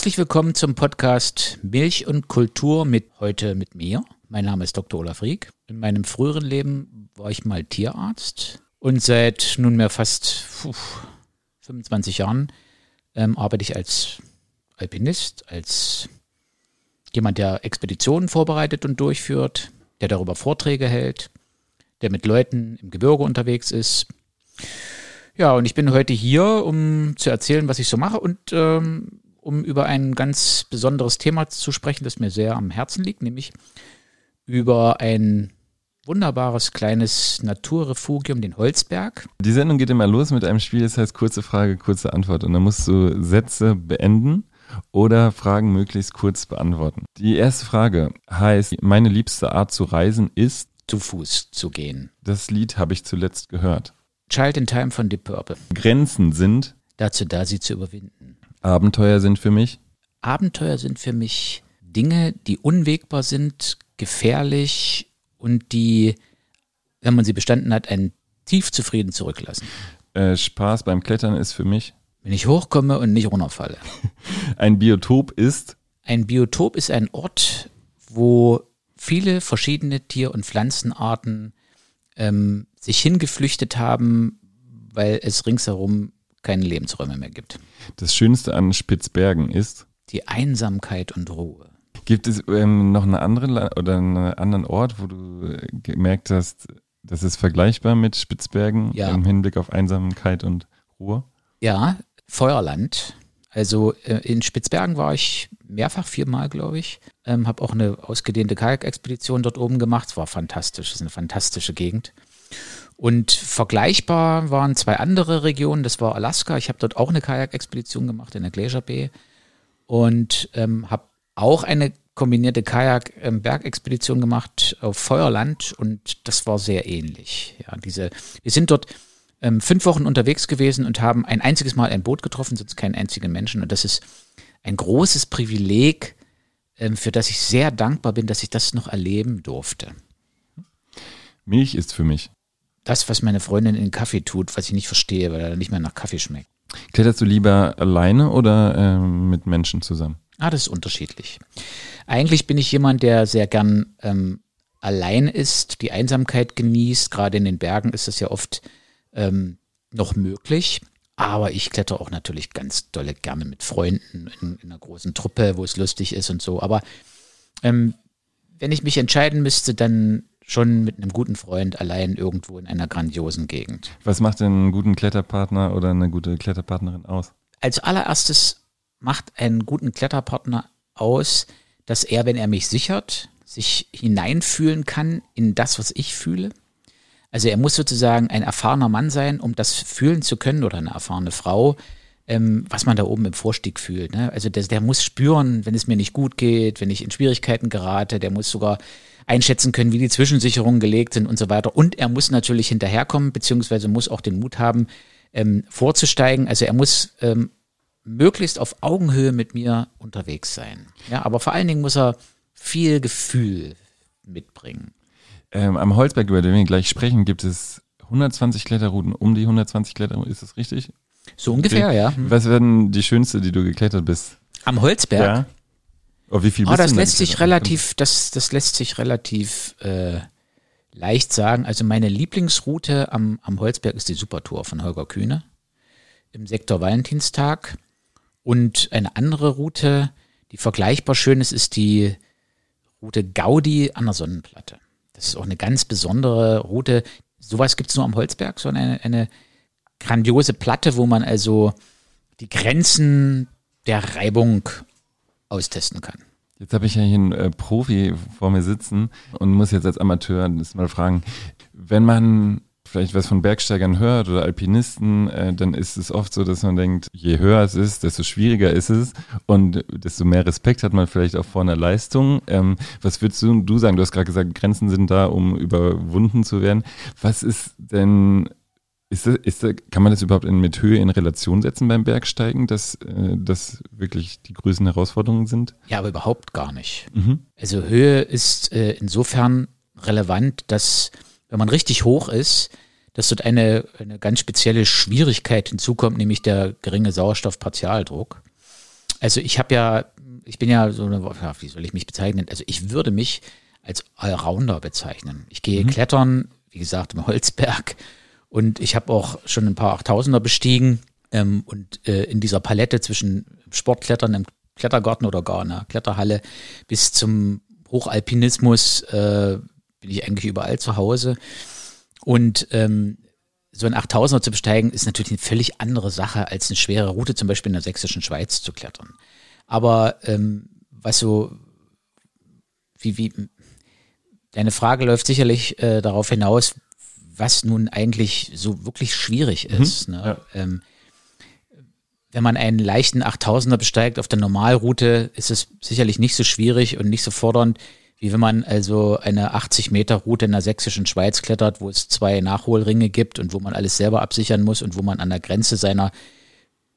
Herzlich willkommen zum Podcast Milch und Kultur mit heute mit mir. Mein Name ist Dr. Olaf Rieck. In meinem früheren Leben war ich mal Tierarzt und seit nunmehr fast puh, 25 Jahren ähm, arbeite ich als Alpinist, als jemand, der Expeditionen vorbereitet und durchführt, der darüber Vorträge hält, der mit Leuten im Gebirge unterwegs ist. Ja, und ich bin heute hier, um zu erzählen, was ich so mache und ähm, um über ein ganz besonderes Thema zu sprechen, das mir sehr am Herzen liegt, nämlich über ein wunderbares kleines Naturrefugium, den Holzberg. Die Sendung geht immer los mit einem Spiel, das heißt kurze Frage, kurze Antwort. Und dann musst du Sätze beenden oder Fragen möglichst kurz beantworten. Die erste Frage heißt, meine liebste Art zu reisen ist zu Fuß zu gehen. Das Lied habe ich zuletzt gehört. Child in Time von Deep Purple. Grenzen sind dazu da, sie zu überwinden. Abenteuer sind für mich? Abenteuer sind für mich Dinge, die unwegbar sind, gefährlich und die, wenn man sie bestanden hat, einen tief zufrieden zurücklassen. Äh, Spaß beim Klettern ist für mich? Wenn ich hochkomme und nicht runterfalle. Ein Biotop ist? Ein Biotop ist ein Ort, wo viele verschiedene Tier- und Pflanzenarten ähm, sich hingeflüchtet haben, weil es ringsherum keine Lebensräume mehr gibt. Das Schönste an Spitzbergen ist? Die Einsamkeit und Ruhe. Gibt es ähm, noch eine andere oder einen anderen Ort, wo du gemerkt hast, das ist vergleichbar mit Spitzbergen ja. im Hinblick auf Einsamkeit und Ruhe? Ja, Feuerland. Also äh, in Spitzbergen war ich mehrfach, viermal, glaube ich. Ähm, habe auch eine ausgedehnte Kajak-Expedition dort oben gemacht. Es war fantastisch, es ist eine fantastische Gegend. Und vergleichbar waren zwei andere Regionen. Das war Alaska. Ich habe dort auch eine Kajak-Expedition gemacht in der Glacier Bay und ähm, habe auch eine kombinierte Kajak-Bergexpedition ähm, gemacht auf Feuerland und das war sehr ähnlich. Ja, diese, wir sind dort ähm, fünf Wochen unterwegs gewesen und haben ein einziges Mal ein Boot getroffen, sonst keinen einzigen Menschen. Und das ist ein großes Privileg, ähm, für das ich sehr dankbar bin, dass ich das noch erleben durfte. Milch ist für mich das, was meine Freundin in Kaffee tut, was ich nicht verstehe, weil er nicht mehr nach Kaffee schmeckt. Kletterst du lieber alleine oder ähm, mit Menschen zusammen? Ah, das ist unterschiedlich. Eigentlich bin ich jemand, der sehr gern ähm, allein ist, die Einsamkeit genießt. Gerade in den Bergen ist das ja oft ähm, noch möglich. Aber ich kletter auch natürlich ganz dolle gerne mit Freunden in, in einer großen Truppe, wo es lustig ist und so. Aber ähm, wenn ich mich entscheiden müsste, dann schon mit einem guten Freund allein irgendwo in einer grandiosen Gegend. Was macht denn einen guten Kletterpartner oder eine gute Kletterpartnerin aus? Als allererstes macht einen guten Kletterpartner aus, dass er, wenn er mich sichert, sich hineinfühlen kann in das, was ich fühle. Also er muss sozusagen ein erfahrener Mann sein, um das fühlen zu können oder eine erfahrene Frau, ähm, was man da oben im Vorstieg fühlt. Ne? Also der, der muss spüren, wenn es mir nicht gut geht, wenn ich in Schwierigkeiten gerate, der muss sogar einschätzen können, wie die Zwischensicherungen gelegt sind und so weiter. Und er muss natürlich hinterherkommen, beziehungsweise muss auch den Mut haben, ähm, vorzusteigen. Also er muss ähm, möglichst auf Augenhöhe mit mir unterwegs sein. Ja, aber vor allen Dingen muss er viel Gefühl mitbringen. Ähm, am Holzberg, über den wir gleich sprechen, gibt es 120 Kletterrouten, um die 120 Kletterrouten, ist das richtig? So ungefähr, ja. Was werden die schönste, die du geklettert bist? Am Holzberg? Ja. Oh, wie viel oh, das lässt sich relativ, das, das lässt sich relativ äh, leicht sagen. Also meine Lieblingsroute am, am Holzberg ist die Supertour von Holger Kühne im Sektor Valentinstag. Und eine andere Route, die vergleichbar schön ist, ist die Route Gaudi an der Sonnenplatte. Das ist auch eine ganz besondere Route. Sowas gibt es nur am Holzberg, so eine, eine grandiose Platte, wo man also die Grenzen der Reibung austesten kann. Jetzt habe ich ja hier einen äh, Profi vor mir sitzen und muss jetzt als Amateur das mal fragen, wenn man vielleicht was von Bergsteigern hört oder Alpinisten, äh, dann ist es oft so, dass man denkt, je höher es ist, desto schwieriger ist es und desto mehr Respekt hat man vielleicht auch vor einer Leistung. Ähm, was würdest du, du sagen? Du hast gerade gesagt, Grenzen sind da, um überwunden zu werden. Was ist denn ist das, ist das, kann man das überhaupt in, mit Höhe in Relation setzen beim Bergsteigen, dass äh, das wirklich die größten Herausforderungen sind? Ja, aber überhaupt gar nicht. Mhm. Also Höhe ist äh, insofern relevant, dass wenn man richtig hoch ist, dass dort eine, eine ganz spezielle Schwierigkeit hinzukommt, nämlich der geringe Sauerstoffpartialdruck. Also ich habe ja, ich bin ja so eine, wie soll ich mich bezeichnen? Also ich würde mich als Allrounder bezeichnen. Ich gehe mhm. klettern, wie gesagt, im Holzberg und ich habe auch schon ein paar Achttausender bestiegen ähm, und äh, in dieser Palette zwischen Sportklettern im Klettergarten oder gar einer Kletterhalle bis zum Hochalpinismus äh, bin ich eigentlich überall zu Hause. Und ähm, so ein 8000er zu besteigen ist natürlich eine völlig andere Sache als eine schwere Route zum Beispiel in der sächsischen Schweiz zu klettern. Aber ähm, was so wie wie deine Frage läuft sicherlich äh, darauf hinaus, was nun eigentlich so wirklich schwierig mhm. ist. Mhm, ne? ja. ähm, wenn man einen leichten 8000er besteigt auf der Normalroute, ist es sicherlich nicht so schwierig und nicht so fordernd, wie wenn man also eine 80 Meter Route in der sächsischen Schweiz klettert, wo es zwei Nachholringe gibt und wo man alles selber absichern muss und wo man an der Grenze seiner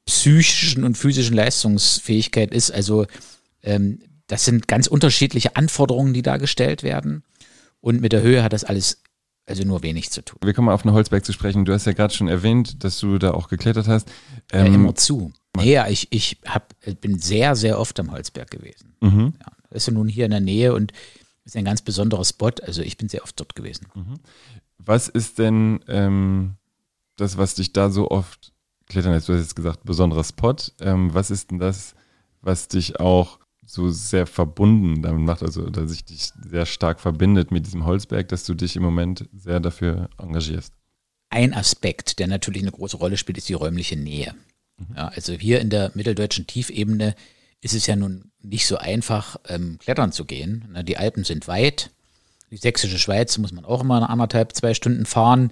psychischen und physischen Leistungsfähigkeit ist. Also ähm, das sind ganz unterschiedliche Anforderungen, die da gestellt werden. Und mit der Höhe hat das alles also nur wenig zu tun. Wir kommen mal auf den Holzberg zu sprechen. Du hast ja gerade schon erwähnt, dass du da auch geklettert hast. Ähm, ja, immer zu. Ja, ich, ich hab, bin sehr, sehr oft am Holzberg gewesen. Mhm. Ja, ist ja nun hier in der Nähe und ist ein ganz besonderer Spot. Also ich bin sehr oft dort gewesen. Mhm. Was ist denn ähm, das, was dich da so oft klettern lässt? Du hast jetzt gesagt, besonderer Spot. Ähm, was ist denn das, was dich auch so sehr verbunden damit macht, also dass sich dich sehr stark verbindet mit diesem Holzberg, dass du dich im Moment sehr dafür engagierst? Ein Aspekt, der natürlich eine große Rolle spielt, ist die räumliche Nähe. Mhm. Ja, also hier in der mitteldeutschen Tiefebene ist es ja nun nicht so einfach, ähm, klettern zu gehen. Na, die Alpen sind weit. Die sächsische Schweiz muss man auch immer anderthalb, zwei Stunden fahren.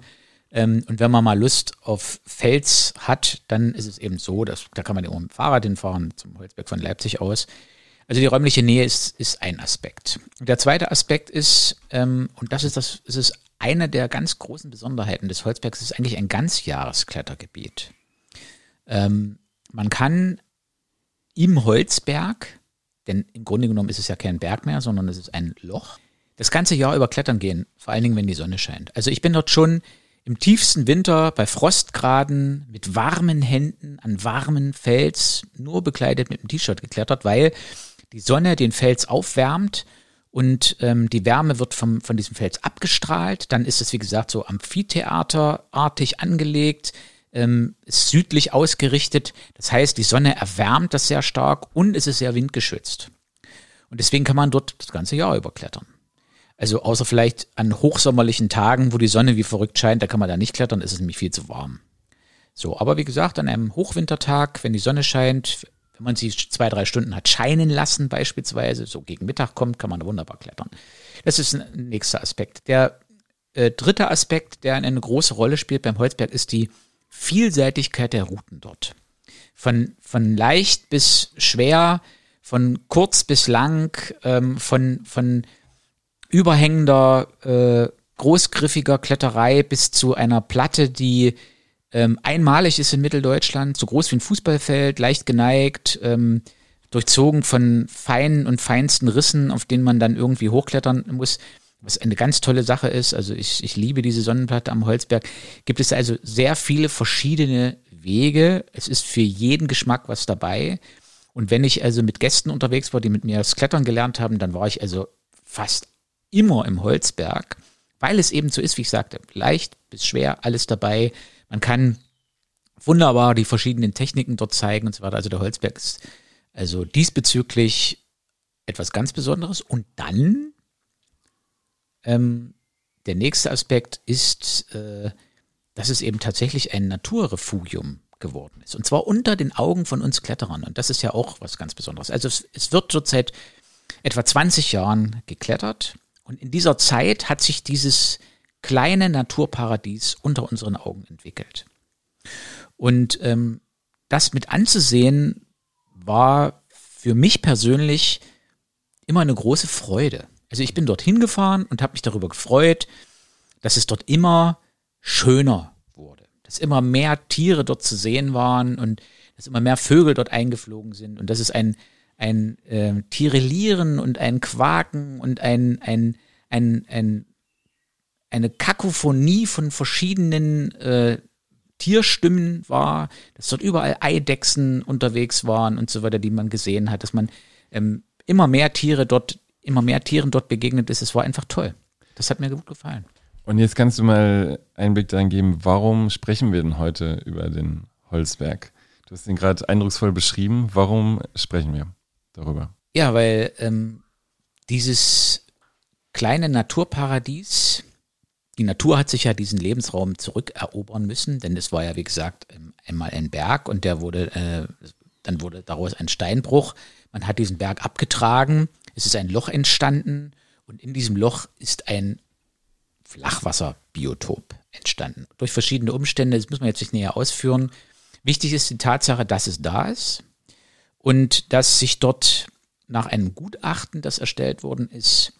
Ähm, und wenn man mal Lust auf Fels hat, dann ist es eben so, dass, da kann man immer mit dem Fahrrad hinfahren, zum Holzberg von Leipzig aus. Also die räumliche Nähe ist, ist ein Aspekt. Der zweite Aspekt ist, ähm, und das ist das, es ist eine der ganz großen Besonderheiten des Holzbergs, ist eigentlich ein Ganzjahresklettergebiet. Ähm, man kann im Holzberg, denn im Grunde genommen ist es ja kein Berg mehr, sondern es ist ein Loch, das ganze Jahr über klettern gehen, vor allen Dingen, wenn die Sonne scheint. Also ich bin dort schon im tiefsten Winter bei Frostgraden mit warmen Händen an warmen Fels, nur bekleidet mit einem T-Shirt geklettert, weil die Sonne den Fels aufwärmt und ähm, die Wärme wird vom, von diesem Fels abgestrahlt. Dann ist es, wie gesagt, so amphitheaterartig angelegt, ähm, ist südlich ausgerichtet. Das heißt, die Sonne erwärmt das sehr stark und es ist sehr windgeschützt. Und deswegen kann man dort das ganze Jahr überklettern. Also außer vielleicht an hochsommerlichen Tagen, wo die Sonne wie verrückt scheint, da kann man da nicht klettern, ist es nämlich viel zu warm. So, aber wie gesagt, an einem Hochwintertag, wenn die Sonne scheint, wenn man sie zwei, drei Stunden hat scheinen lassen, beispielsweise, so gegen Mittag kommt, kann man wunderbar klettern. Das ist ein nächster Aspekt. Der äh, dritte Aspekt, der eine große Rolle spielt beim Holzberg, ist die Vielseitigkeit der Routen dort. Von, von leicht bis schwer, von kurz bis lang, ähm, von, von überhängender, äh, großgriffiger Kletterei bis zu einer Platte, die ähm, einmalig ist in Mitteldeutschland, so groß wie ein Fußballfeld, leicht geneigt, ähm, durchzogen von feinen und feinsten Rissen, auf denen man dann irgendwie hochklettern muss, was eine ganz tolle Sache ist. Also ich, ich liebe diese Sonnenplatte am Holzberg. Gibt es also sehr viele verschiedene Wege. Es ist für jeden Geschmack was dabei. Und wenn ich also mit Gästen unterwegs war, die mit mir das Klettern gelernt haben, dann war ich also fast immer im Holzberg, weil es eben so ist, wie ich sagte, leicht bis schwer, alles dabei. Man kann wunderbar die verschiedenen Techniken dort zeigen und so weiter. Also der Holzberg ist also diesbezüglich etwas ganz Besonderes. Und dann ähm, der nächste Aspekt ist, äh, dass es eben tatsächlich ein Naturrefugium geworden ist. Und zwar unter den Augen von uns Kletterern. Und das ist ja auch was ganz Besonderes. Also es, es wird dort seit etwa 20 Jahren geklettert. Und in dieser Zeit hat sich dieses kleine Naturparadies unter unseren Augen entwickelt. Und ähm, das mit anzusehen war für mich persönlich immer eine große Freude. Also ich bin dorthin gefahren und habe mich darüber gefreut, dass es dort immer schöner wurde, dass immer mehr Tiere dort zu sehen waren und dass immer mehr Vögel dort eingeflogen sind und dass es ein ein äh, Tirelieren und ein Quaken und ein ein ein, ein eine Kakophonie von verschiedenen äh, Tierstimmen war, dass dort überall Eidechsen unterwegs waren und so weiter, die man gesehen hat, dass man ähm, immer mehr Tiere dort, immer mehr Tieren dort begegnet ist. Es war einfach toll. Das hat mir gut gefallen. Und jetzt kannst du mal Einblick darin geben, warum sprechen wir denn heute über den Holzberg? Du hast ihn gerade eindrucksvoll beschrieben. Warum sprechen wir darüber? Ja, weil ähm, dieses kleine Naturparadies, die Natur hat sich ja diesen Lebensraum zurückerobern müssen, denn es war ja, wie gesagt, ähm, einmal ein Berg und der wurde, äh, dann wurde daraus ein Steinbruch. Man hat diesen Berg abgetragen, es ist ein Loch entstanden und in diesem Loch ist ein Flachwasserbiotop entstanden. Durch verschiedene Umstände, das muss man jetzt nicht näher ausführen. Wichtig ist die Tatsache, dass es da ist und dass sich dort nach einem Gutachten, das erstellt worden ist,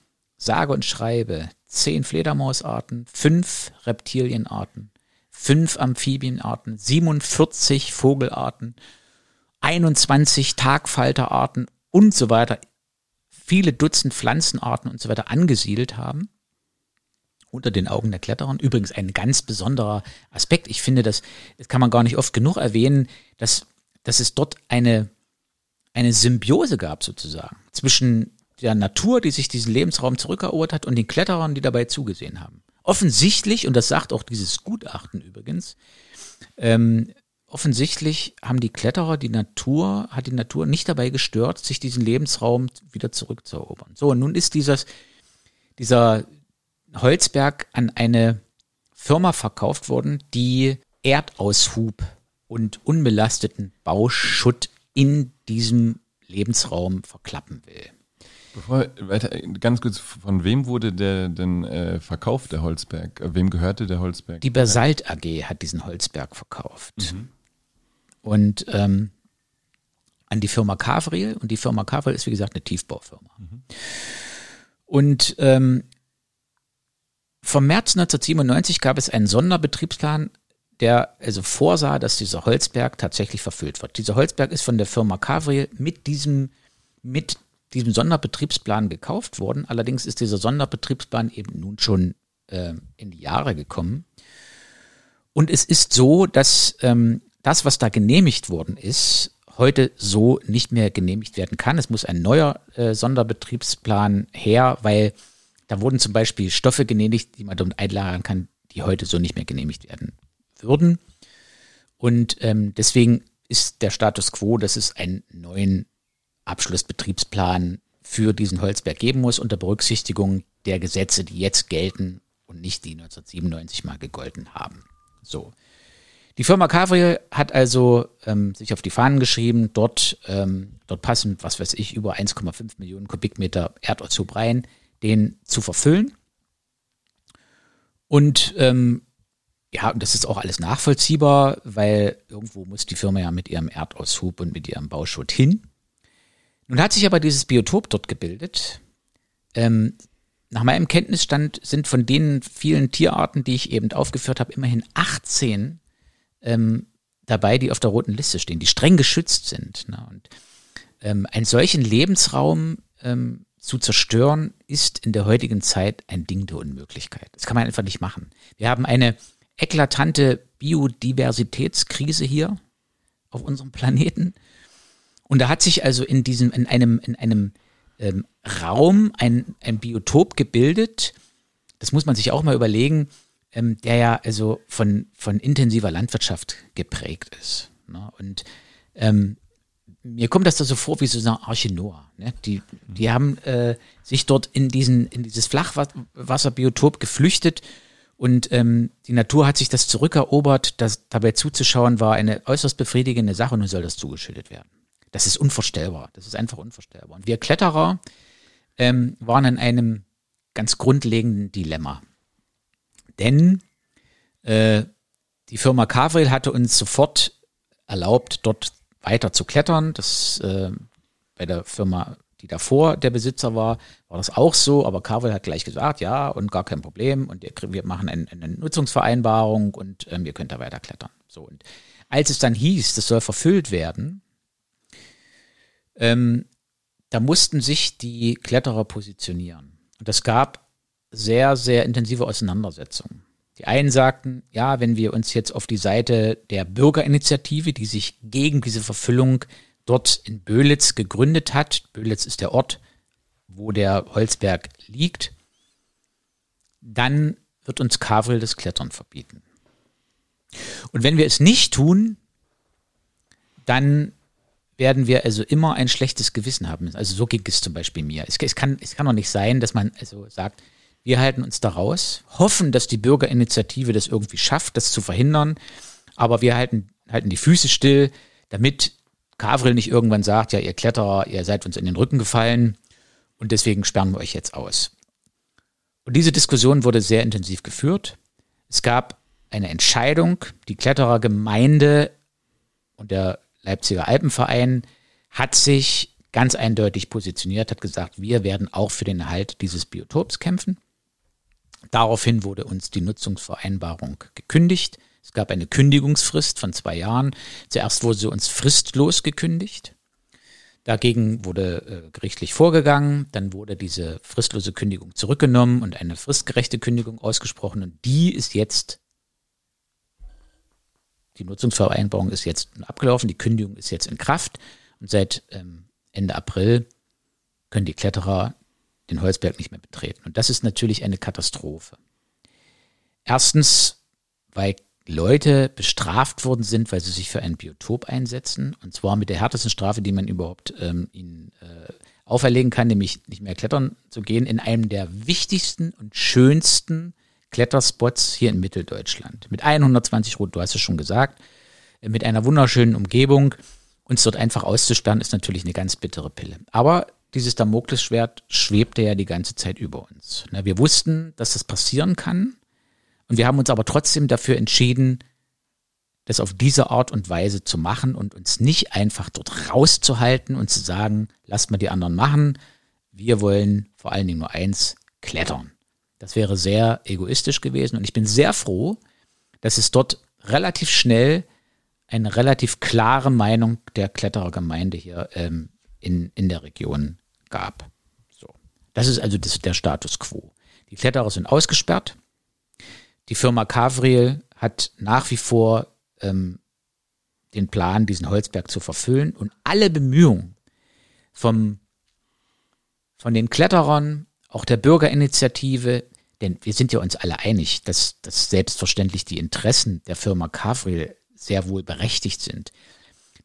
sage und schreibe zehn Fledermausarten, fünf Reptilienarten, fünf Amphibienarten, 47 Vogelarten, 21 Tagfalterarten und so weiter, viele Dutzend Pflanzenarten und so weiter angesiedelt haben unter den Augen der Kletterer. Übrigens ein ganz besonderer Aspekt. Ich finde, das, das kann man gar nicht oft genug erwähnen, dass, dass es dort eine, eine Symbiose gab sozusagen zwischen der Natur, die sich diesen Lebensraum zurückerobert hat, und den Kletterern, die dabei zugesehen haben. Offensichtlich, und das sagt auch dieses Gutachten übrigens, ähm, offensichtlich haben die Kletterer die Natur, hat die Natur nicht dabei gestört, sich diesen Lebensraum wieder zurückzuerobern. So, und nun ist dieses, dieser Holzberg an eine Firma verkauft worden, die Erdaushub und unbelasteten Bauschutt in diesem Lebensraum verklappen will. Bevor weiter, ganz kurz, von wem wurde der denn äh, verkauft, der Holzberg? Äh, wem gehörte der Holzberg? Die Basalt AG hat diesen Holzberg verkauft. Mhm. Und ähm, an die Firma Kavril. Und die Firma Kavril ist, wie gesagt, eine Tiefbaufirma. Mhm. Und ähm, vom März 1997 gab es einen Sonderbetriebsplan, der also vorsah, dass dieser Holzberg tatsächlich verfüllt wird. Dieser Holzberg ist von der Firma Kavril mit diesem, mit diesem Sonderbetriebsplan gekauft worden. Allerdings ist dieser Sonderbetriebsplan eben nun schon äh, in die Jahre gekommen. Und es ist so, dass ähm, das, was da genehmigt worden ist, heute so nicht mehr genehmigt werden kann. Es muss ein neuer äh, Sonderbetriebsplan her, weil da wurden zum Beispiel Stoffe genehmigt, die man dort einlagern kann, die heute so nicht mehr genehmigt werden würden. Und ähm, deswegen ist der Status quo, dass es einen neuen Abschlussbetriebsplan für diesen Holzberg geben muss, unter Berücksichtigung der Gesetze, die jetzt gelten und nicht die 1997 mal gegolten haben. So. Die Firma Cavriel hat also ähm, sich auf die Fahnen geschrieben, dort, ähm, dort passen, was weiß ich, über 1,5 Millionen Kubikmeter Erdölzug rein, den zu verfüllen. Und ähm, ja, und das ist auch alles nachvollziehbar, weil irgendwo muss die Firma ja mit ihrem Erdaushub und mit ihrem Bauschutt hin. Nun hat sich aber dieses Biotop dort gebildet. Ähm, nach meinem Kenntnisstand sind von den vielen Tierarten, die ich eben aufgeführt habe, immerhin 18 ähm, dabei, die auf der roten Liste stehen, die streng geschützt sind. Ne? Und ähm, einen solchen Lebensraum ähm, zu zerstören, ist in der heutigen Zeit ein Ding der Unmöglichkeit. Das kann man einfach nicht machen. Wir haben eine eklatante Biodiversitätskrise hier auf unserem Planeten. Und da hat sich also in diesem, in einem, in einem ähm, Raum ein, ein Biotop gebildet. Das muss man sich auch mal überlegen, ähm, der ja also von, von intensiver Landwirtschaft geprägt ist. Ne? Und ähm, mir kommt das da so vor wie so eine Arche Noah. Ne? Die, die haben äh, sich dort in, diesen, in dieses Flachwasserbiotop geflüchtet und ähm, die Natur hat sich das zurückerobert. Das dabei zuzuschauen war eine äußerst befriedigende Sache und nun soll das zugeschüttet werden. Das ist unvorstellbar. Das ist einfach unvorstellbar. Und wir Kletterer ähm, waren in einem ganz grundlegenden Dilemma. Denn äh, die Firma Cavril hatte uns sofort erlaubt, dort weiter zu klettern. Das äh, bei der Firma, die davor der Besitzer war, war das auch so, aber Carvel hat gleich gesagt, ja, und gar kein Problem. Und wir machen eine, eine Nutzungsvereinbarung und ähm, ihr könnt da weiter klettern. So, und als es dann hieß, das soll verfüllt werden, ähm, da mussten sich die Kletterer positionieren. Und es gab sehr, sehr intensive Auseinandersetzungen. Die einen sagten, ja, wenn wir uns jetzt auf die Seite der Bürgerinitiative, die sich gegen diese Verfüllung dort in Böhlitz gegründet hat, Böhlitz ist der Ort, wo der Holzberg liegt, dann wird uns Kavril das Klettern verbieten. Und wenn wir es nicht tun, dann werden wir also immer ein schlechtes Gewissen haben. Also so ging es zum Beispiel mir. Es, es, kann, es kann doch nicht sein, dass man also sagt, wir halten uns da raus, hoffen, dass die Bürgerinitiative das irgendwie schafft, das zu verhindern, aber wir halten, halten die Füße still, damit Kavril nicht irgendwann sagt, ja, ihr Kletterer, ihr seid uns in den Rücken gefallen und deswegen sperren wir euch jetzt aus. Und diese Diskussion wurde sehr intensiv geführt. Es gab eine Entscheidung, die Kletterergemeinde und der Leipziger Alpenverein hat sich ganz eindeutig positioniert, hat gesagt, wir werden auch für den Erhalt dieses Biotops kämpfen. Daraufhin wurde uns die Nutzungsvereinbarung gekündigt. Es gab eine Kündigungsfrist von zwei Jahren. Zuerst wurde sie uns fristlos gekündigt. Dagegen wurde äh, gerichtlich vorgegangen, dann wurde diese fristlose Kündigung zurückgenommen und eine fristgerechte Kündigung ausgesprochen und die ist jetzt, die Nutzungsvereinbarung ist jetzt abgelaufen, die Kündigung ist jetzt in Kraft und seit ähm, Ende April können die Kletterer den Holzberg nicht mehr betreten. Und das ist natürlich eine Katastrophe. Erstens, weil Leute bestraft worden sind, weil sie sich für ein Biotop einsetzen. Und zwar mit der härtesten Strafe, die man überhaupt ähm, ihnen äh, auferlegen kann, nämlich nicht mehr klettern zu gehen, in einem der wichtigsten und schönsten Kletterspots hier in Mitteldeutschland. Mit 120 Routen, du hast es schon gesagt, äh, mit einer wunderschönen Umgebung. Uns dort einfach auszusperren, ist natürlich eine ganz bittere Pille. Aber dieses Damoklesschwert schwebte ja die ganze Zeit über uns. Wir wussten, dass das passieren kann. Und wir haben uns aber trotzdem dafür entschieden, das auf diese Art und Weise zu machen und uns nicht einfach dort rauszuhalten und zu sagen, lasst mal die anderen machen. Wir wollen vor allen Dingen nur eins, klettern. Das wäre sehr egoistisch gewesen und ich bin sehr froh, dass es dort relativ schnell eine relativ klare Meinung der Kletterergemeinde hier ähm, in, in der Region gab. So. Das ist also das, der Status quo. Die Kletterer sind ausgesperrt. Die Firma Cavriel hat nach wie vor ähm, den Plan, diesen Holzberg zu verfüllen und alle Bemühungen vom, von den Kletterern, auch der Bürgerinitiative, denn wir sind ja uns alle einig, dass, dass selbstverständlich die Interessen der Firma Cavriel sehr wohl berechtigt sind.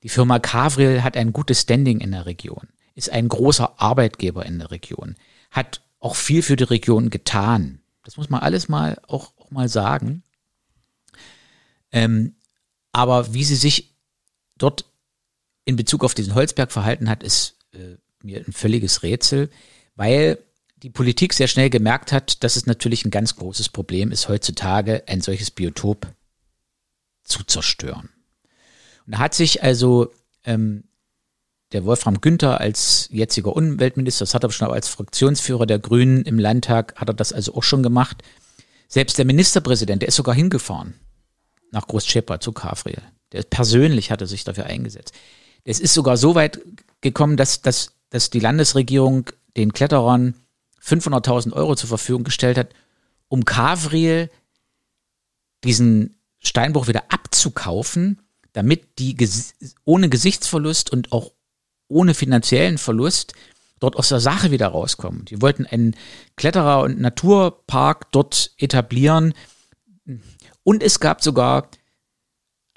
Die Firma Cavriel hat ein gutes Standing in der Region ist ein großer Arbeitgeber in der Region, hat auch viel für die Region getan. Das muss man alles mal auch, auch mal sagen. Ähm, aber wie sie sich dort in Bezug auf diesen Holzberg verhalten hat, ist äh, mir ein völliges Rätsel, weil die Politik sehr schnell gemerkt hat, dass es natürlich ein ganz großes Problem ist, heutzutage ein solches Biotop zu zerstören. Und da hat sich also ähm, der Wolfram Günther als jetziger Umweltminister, das hat er schon als Fraktionsführer der Grünen im Landtag, hat er das also auch schon gemacht. Selbst der Ministerpräsident, der ist sogar hingefahren nach Großschepper zu Kafriel. Der persönlich hatte sich dafür eingesetzt. Es ist sogar so weit gekommen, dass, dass, dass die Landesregierung den Kletterern 500.000 Euro zur Verfügung gestellt hat, um Kavriel diesen Steinbruch wieder abzukaufen, damit die ohne Gesichtsverlust und auch ohne finanziellen Verlust dort aus der Sache wieder rauskommen. Die wollten einen Kletterer- und Naturpark dort etablieren. Und es gab sogar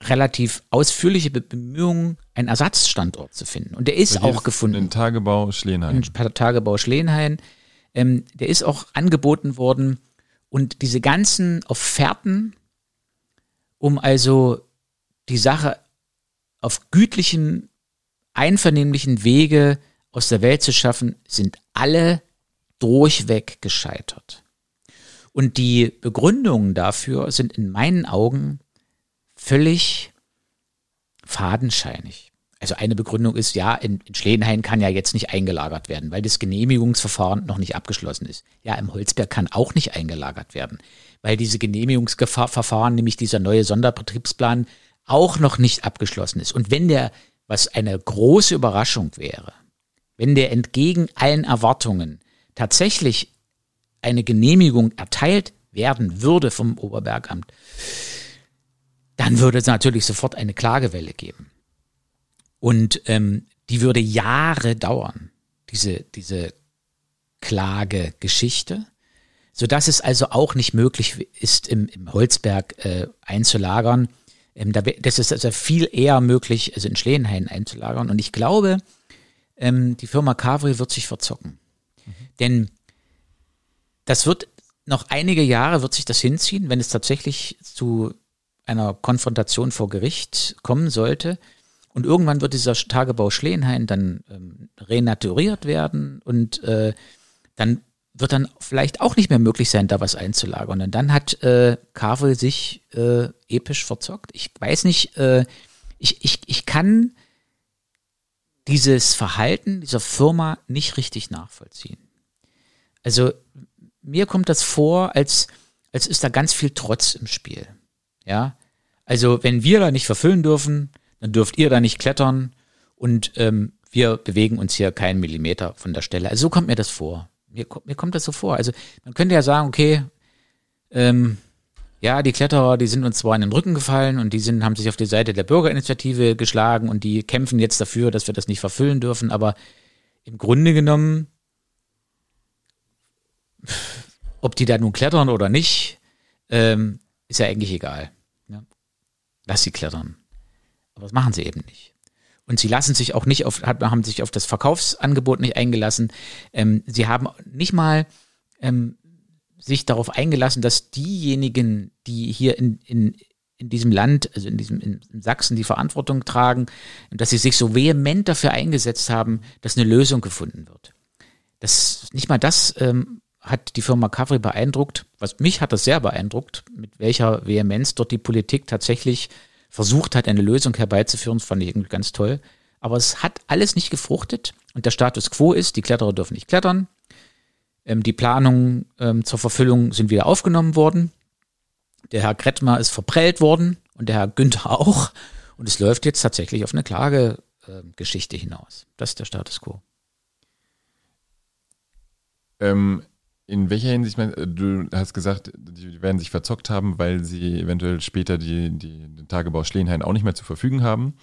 relativ ausführliche Bemühungen, einen Ersatzstandort zu finden. Und der ist auch gefunden. Den Tagebau Schlehenhain. Den Tagebau Schlehenhain. Ähm, der ist auch angeboten worden. Und diese ganzen Offerten, um also die Sache auf gütlichem einvernehmlichen Wege aus der Welt zu schaffen, sind alle durchweg gescheitert. Und die Begründungen dafür sind in meinen Augen völlig fadenscheinig. Also eine Begründung ist, ja, in, in Schledenhain kann ja jetzt nicht eingelagert werden, weil das Genehmigungsverfahren noch nicht abgeschlossen ist. Ja, im Holzberg kann auch nicht eingelagert werden, weil diese Genehmigungsverfahren, nämlich dieser neue Sonderbetriebsplan, auch noch nicht abgeschlossen ist. Und wenn der was eine große Überraschung wäre, wenn der entgegen allen Erwartungen tatsächlich eine Genehmigung erteilt werden würde vom Oberbergamt, dann würde es natürlich sofort eine Klagewelle geben. Und ähm, die würde Jahre dauern, diese, diese Klagegeschichte, sodass es also auch nicht möglich ist, im, im Holzberg äh, einzulagern. Ähm, da, das ist also viel eher möglich, also in Schlehenhain einzulagern. Und ich glaube, ähm, die Firma Kavri wird sich verzocken. Mhm. Denn das wird noch einige Jahre wird sich das hinziehen, wenn es tatsächlich zu einer Konfrontation vor Gericht kommen sollte. Und irgendwann wird dieser Tagebau Schlehenhain dann ähm, renaturiert werden und äh, dann wird dann vielleicht auch nicht mehr möglich sein, da was einzulagern. Und dann hat äh, Kavel sich äh, episch verzockt. Ich weiß nicht, äh, ich, ich, ich kann dieses Verhalten dieser Firma nicht richtig nachvollziehen. Also mir kommt das vor, als, als ist da ganz viel Trotz im Spiel. Ja, also wenn wir da nicht verfüllen dürfen, dann dürft ihr da nicht klettern und ähm, wir bewegen uns hier keinen Millimeter von der Stelle. Also so kommt mir das vor. Mir, mir kommt das so vor. Also man könnte ja sagen, okay, ähm, ja, die Kletterer, die sind uns zwar in den Rücken gefallen und die sind, haben sich auf die Seite der Bürgerinitiative geschlagen und die kämpfen jetzt dafür, dass wir das nicht verfüllen dürfen, aber im Grunde genommen, ob die da nun klettern oder nicht, ähm, ist ja eigentlich egal. Ja. Lass sie klettern. Aber das machen sie eben nicht. Und sie lassen sich auch nicht auf, haben sich auf das Verkaufsangebot nicht eingelassen. Ähm, sie haben nicht mal ähm, sich darauf eingelassen, dass diejenigen, die hier in, in, in diesem Land, also in diesem in Sachsen die Verantwortung tragen, dass sie sich so vehement dafür eingesetzt haben, dass eine Lösung gefunden wird. Das nicht mal das ähm, hat die Firma Kavri beeindruckt. Was mich hat das sehr beeindruckt, mit welcher Vehemenz dort die Politik tatsächlich versucht hat, eine Lösung herbeizuführen, fand ich irgendwie ganz toll. Aber es hat alles nicht gefruchtet und der Status quo ist, die Kletterer dürfen nicht klettern. Ähm, die Planungen ähm, zur Verfüllung sind wieder aufgenommen worden. Der Herr Kretmer ist verprellt worden und der Herr Günther auch. Und es läuft jetzt tatsächlich auf eine Klagegeschichte äh, hinaus. Das ist der Status quo. Ähm, in welcher Hinsicht, du hast gesagt, die werden sich verzockt haben, weil sie eventuell später die, die, den Tagebau Schleenhain auch nicht mehr zur Verfügung haben.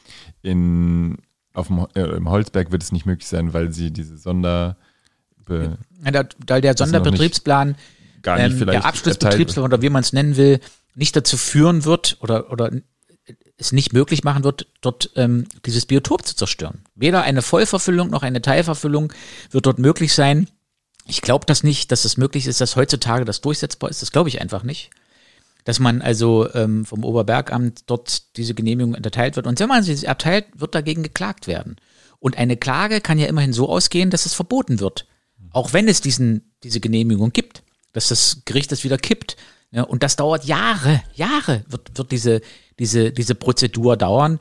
In, auf dem, äh, Im Holzberg wird es nicht möglich sein, weil sie diese Sonder... Ja, da, da der Sonderbetriebsplan, gar nicht ähm, der Abschlussbetriebsplan oder wie man es nennen will, nicht dazu führen wird oder, oder es nicht möglich machen wird, dort ähm, dieses Biotop zu zerstören. Weder eine Vollverfüllung noch eine Teilverfüllung wird dort möglich sein. Ich glaube das nicht, dass es möglich ist, dass heutzutage das durchsetzbar ist. Das glaube ich einfach nicht. Dass man also ähm, vom Oberbergamt dort diese Genehmigung erteilt wird. Und wenn man sie erteilt, wird dagegen geklagt werden. Und eine Klage kann ja immerhin so ausgehen, dass es verboten wird. Auch wenn es diesen, diese Genehmigung gibt. Dass das Gericht das wieder kippt. Ja, und das dauert Jahre, Jahre wird, wird diese, diese, diese Prozedur dauern.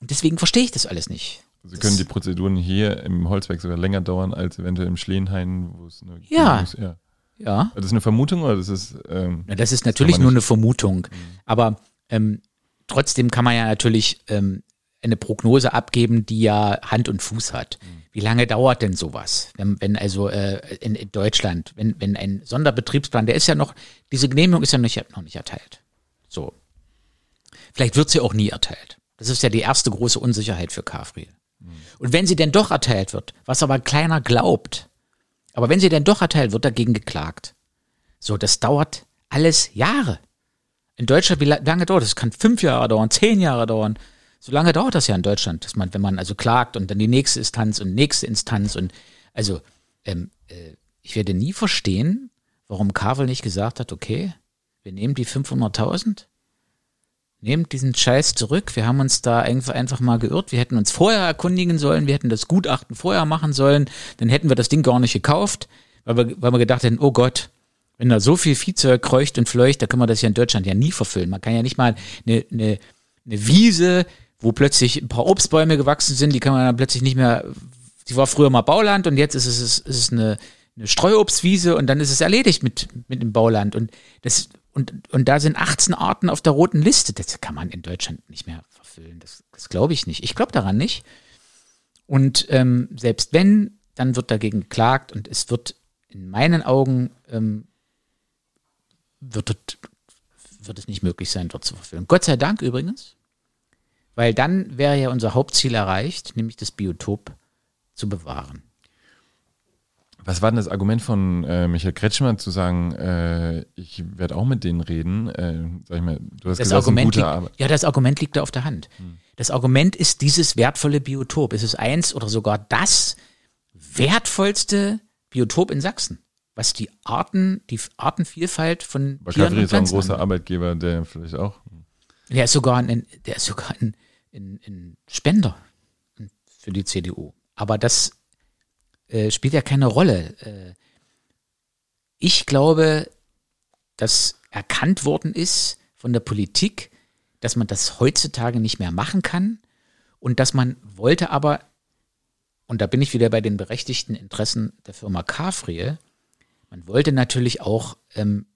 Und deswegen verstehe ich das alles nicht. Sie können die Prozeduren hier im Holzwerk sogar länger dauern als eventuell im Schleenhain, wo es eine ja. Ist. ja. Ja. Das ist eine Vermutung oder das ist. Ähm, ja, das ist natürlich nur eine Vermutung. Mhm. Aber ähm, trotzdem kann man ja natürlich ähm, eine Prognose abgeben, die ja Hand und Fuß hat. Mhm. Wie lange dauert denn sowas? Wenn, wenn also äh, in, in, Deutschland, wenn, wenn ein Sonderbetriebsplan, der ist ja noch, diese Genehmigung ist ja nicht, noch nicht erteilt. So. Vielleicht wird sie auch nie erteilt. Das ist ja die erste große Unsicherheit für Kafriel. Und wenn sie denn doch erteilt wird, was aber keiner glaubt, aber wenn sie denn doch erteilt wird, dagegen geklagt. So, das dauert alles Jahre. In Deutschland, wie lange dauert das? Das kann fünf Jahre dauern, zehn Jahre dauern. So lange dauert das ja in Deutschland, dass man, wenn man also klagt und dann die nächste Instanz und nächste Instanz und also ähm, äh, ich werde nie verstehen, warum Kavel nicht gesagt hat, okay, wir nehmen die 500.000 nehmt diesen Scheiß zurück. Wir haben uns da einfach, mal geirrt. Wir hätten uns vorher erkundigen sollen. Wir hätten das Gutachten vorher machen sollen. Dann hätten wir das Ding gar nicht gekauft, weil wir, weil wir gedacht hätten, oh Gott, wenn da so viel Viehzeug kreucht und fleucht, da können wir das ja in Deutschland ja nie verfüllen. Man kann ja nicht mal eine, eine, eine Wiese, wo plötzlich ein paar Obstbäume gewachsen sind, die kann man dann plötzlich nicht mehr, die war früher mal Bauland und jetzt ist es, ist es eine, eine Streuobstwiese und dann ist es erledigt mit, mit dem Bauland. Und das und, und da sind 18 Arten auf der roten Liste. Das kann man in Deutschland nicht mehr verfüllen. Das, das glaube ich nicht. Ich glaube daran nicht. Und ähm, selbst wenn, dann wird dagegen geklagt und es wird in meinen Augen ähm, wird, dort, wird es nicht möglich sein, dort zu verfüllen. Gott sei Dank übrigens, weil dann wäre ja unser Hauptziel erreicht, nämlich das Biotop zu bewahren. Was war denn das Argument von äh, Michael Kretschmann zu sagen, äh, ich werde auch mit denen reden? Äh, sag ich mal, du hast das gesagt, Argument gute liegt, Arbeit. Ja, das Argument liegt da auf der Hand. Hm. Das Argument ist dieses wertvolle Biotop. Es ist eins oder sogar das wertvollste Biotop in Sachsen, was die Arten, die Artenvielfalt von Aber Tieren Kavri und ist auch ein großer angeht. Arbeitgeber, der vielleicht auch. Der ist sogar ein, der ist sogar ein, ein, ein Spender für die CDU. Aber das äh, spielt ja keine Rolle. Äh, ich glaube, dass erkannt worden ist von der Politik, dass man das heutzutage nicht mehr machen kann und dass man wollte aber, und da bin ich wieder bei den berechtigten Interessen der Firma Kafriel, man wollte natürlich auch ähm,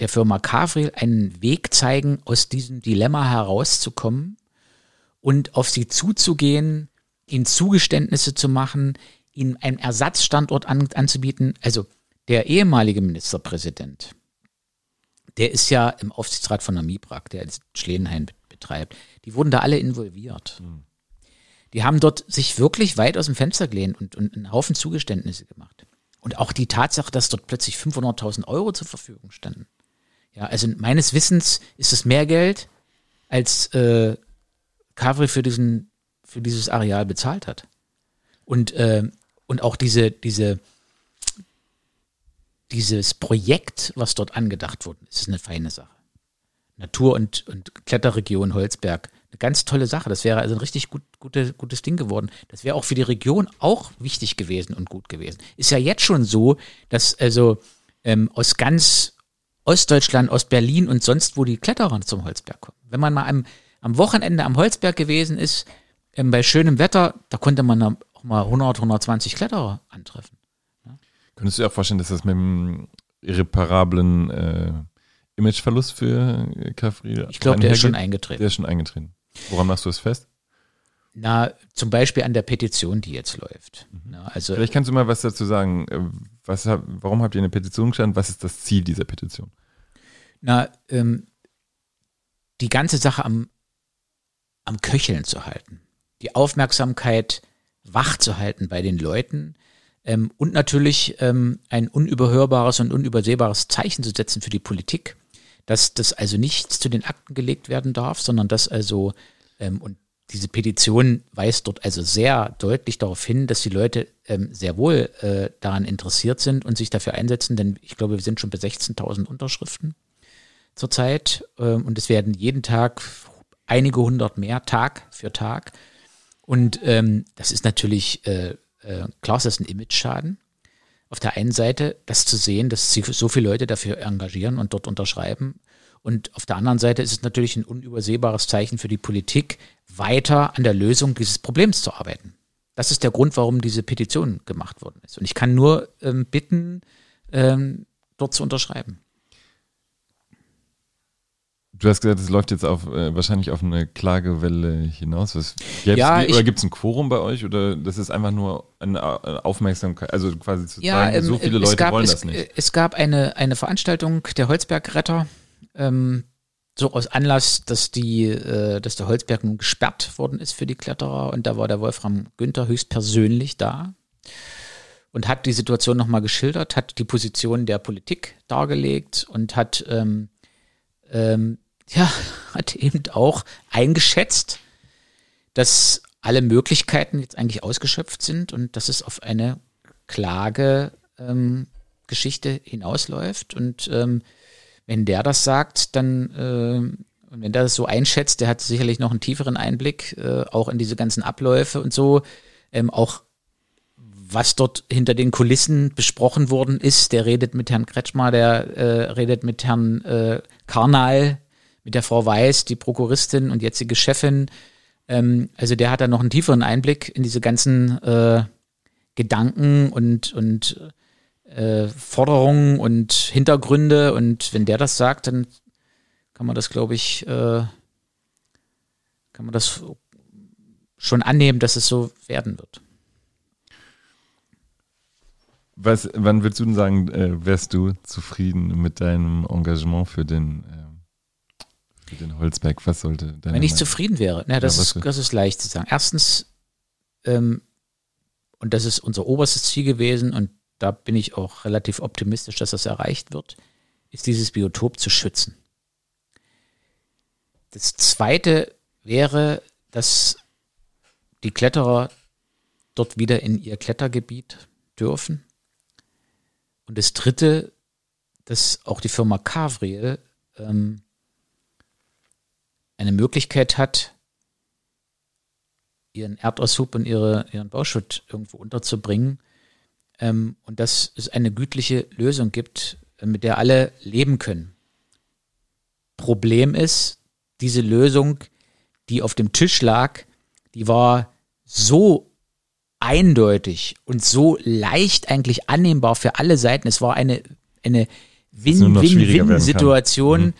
der Firma Kafriel einen Weg zeigen, aus diesem Dilemma herauszukommen und auf sie zuzugehen, ihnen Zugeständnisse zu machen, ihnen einen Ersatzstandort an, anzubieten. Also der ehemalige Ministerpräsident, der ist ja im Aufsichtsrat von der MIBRAG, der jetzt Schlehenhain betreibt. Die wurden da alle involviert. Die haben dort sich wirklich weit aus dem Fenster gelehnt und, und einen Haufen Zugeständnisse gemacht. Und auch die Tatsache, dass dort plötzlich 500.000 Euro zur Verfügung standen. Ja, also meines Wissens ist es mehr Geld, als äh, Kavri für diesen für dieses Areal bezahlt hat. Und äh, und auch diese diese dieses Projekt, was dort angedacht wurde, ist eine feine Sache. Natur- und, und Kletterregion Holzberg. Eine ganz tolle Sache. Das wäre also ein richtig gut, gute, gutes Ding geworden. Das wäre auch für die Region auch wichtig gewesen und gut gewesen. Ist ja jetzt schon so, dass also ähm, aus ganz Ostdeutschland, aus Berlin und sonst wo die Kletterer zum Holzberg kommen. Wenn man mal am, am Wochenende am Holzberg gewesen ist, ähm, bei schönem Wetter, da konnte man auch mal 100, 120 Kletterer antreffen. Könntest du dir auch vorstellen, dass das mit einem irreparablen äh, Imageverlust für äh, Kafri Ich glaube, der ist schon eingetreten. Der ist schon eingetreten. Woran machst du das fest? Na, zum Beispiel an der Petition, die jetzt läuft. Na, also Vielleicht kannst du mal was dazu sagen. Äh, Was, warum habt ihr eine Petition gestanden? Was ist das Ziel dieser Petition? na, ähm, die ganze Sache am, am Köcheln zu halten, die Aufmerksamkeit wach zu halten bei den Leuten ähm, und natürlich ähm, ein unüberhörbares und unübersehbares Zeichen zu setzen für die Politik, dass das also nichts zu den Akten gelegt werden darf, sondern dass also, ähm, und diese Petition weist dort also sehr deutlich darauf hin, dass die Leute ähm, sehr wohl äh, daran interessiert sind und sich dafür einsetzen, denn ich glaube, wir sind schon bei 16.000 Unterschriften zurzeit ähm, und es werden jeden Tag einige hundert mehr Tag für Tag. Und ähm, das ist natürlich, äh, äh, klar ist das ein Image-Schaden. Auf der einen Seite, das zu sehen, dass sich so viele Leute dafür engagieren und dort unterschreiben. Und auf der anderen Seite ist es natürlich ein unübersehbares Zeichen für die Politik, weiter an der Lösung dieses Problems zu arbeiten. Das ist der Grund, warum diese Petition gemacht worden ist. Und ich kann nur ähm, bitten, ähm, dort zu unterschreiben. Du hast gesagt, es läuft jetzt auf äh, wahrscheinlich auf eine Klagewelle hinaus. Was, Ja, ich- oder gibt es ein Quorum bei euch? Oder das ist einfach nur eine äh, Aufmerksamkeit, also quasi zu zeigen, so ähm, viele es Leute gab, wollen es, das nicht. Es gab eine, eine Veranstaltung der Holzbergretter, ähm, so aus Anlass, dass die, äh, dass der Holzberg nun gesperrt worden ist für die Kletterer und da war der Wolfram Günther höchstpersönlich da und hat die Situation nochmal geschildert, hat die Position der Politik dargelegt und hat ähm, ähm, ja, hat eben auch eingeschätzt, dass alle Möglichkeiten jetzt eigentlich ausgeschöpft sind und dass es auf eine Klage ähm, hinausläuft. Und ähm, wenn der das sagt, dann, ähm, und wenn der das so einschätzt, der hat sicherlich noch einen tieferen Einblick, äh, auch in diese ganzen Abläufe und so, ähm, auch was dort hinter den Kulissen besprochen worden ist. Der redet mit Herrn Kretschmer, der äh, redet mit Herrn äh, Karnal, mit der Frau Weiß, die Prokuristin und jetzige Chefin. Ähm, also der hat da noch einen tieferen Einblick in diese ganzen äh, Gedanken und, und äh, Forderungen und Hintergründe. Und wenn der das sagt, dann kann man das, glaube ich, äh, kann man das schon annehmen, dass es so werden wird. Was, wann würdest du denn sagen, äh, wärst du zufrieden mit deinem Engagement für den, für den Holzberg? Was sollte Wenn ich Meinung? zufrieden wäre, na, das, ja, ist, das ist leicht zu sagen. Erstens, ähm, und das ist unser oberstes Ziel gewesen und da bin ich auch relativ optimistisch, dass das erreicht wird, ist dieses Biotop zu schützen. Das zweite wäre, dass die Kletterer dort wieder in ihr Klettergebiet dürfen. Und das dritte, dass auch die Firma Cavriel ähm, eine Möglichkeit hat, ihren Erdaushub und ihre, ihren Bauschutt irgendwo unterzubringen. Ähm, und dass es eine gütliche Lösung gibt, äh, mit der alle leben können. Problem ist, diese Lösung, die auf dem Tisch lag, die war so eindeutig und so leicht eigentlich annehmbar für alle Seiten. Es war eine, eine Win-Win-Win-Situation. Mhm.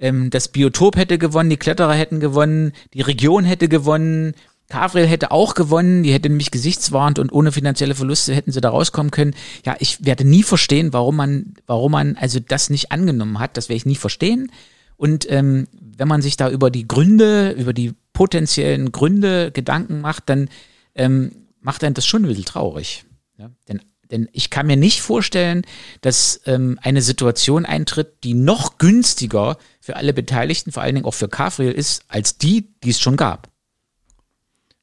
Ähm, das Biotop hätte gewonnen, die Kletterer hätten gewonnen, die Region hätte gewonnen, Tavril hätte auch gewonnen, die hätte nämlich gesichtswarnt und ohne finanzielle Verluste hätten sie da rauskommen können. Ja, ich werde nie verstehen, warum man, warum man also das nicht angenommen hat. Das werde ich nie verstehen. Und ähm, wenn man sich da über die Gründe, über die potenziellen Gründe Gedanken macht, dann ähm, macht einen das schon ein bisschen traurig. Ja? Denn, denn ich kann mir nicht vorstellen, dass ähm, eine Situation eintritt, die noch günstiger für alle Beteiligten, vor allen Dingen auch für Kafriel ist, als die, die es schon gab.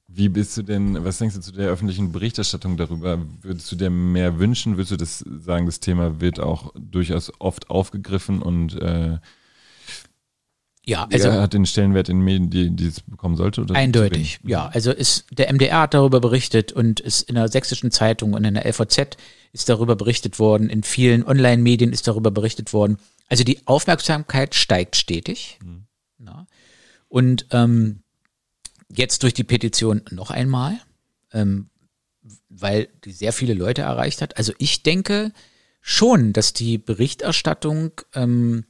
Wie bist du denn, was denkst du zu der öffentlichen Berichterstattung darüber? Würdest du dir mehr wünschen? Würdest du das sagen, das Thema wird auch durchaus oft aufgegriffen und äh, ja, also hat den Stellenwert in Medien, die, die es bekommen sollte? Oder eindeutig, ja. Also ist der MDR hat darüber berichtet und ist in der sächsischen Zeitung und in der LVZ ist darüber berichtet worden. In vielen Online-Medien ist darüber berichtet worden. Also die Aufmerksamkeit steigt stetig. Mhm. Und ähm, Jetzt durch die Petition noch einmal, ähm, weil die sehr viele Leute erreicht hat. Also ich denke schon, dass die Berichterstattung ähm,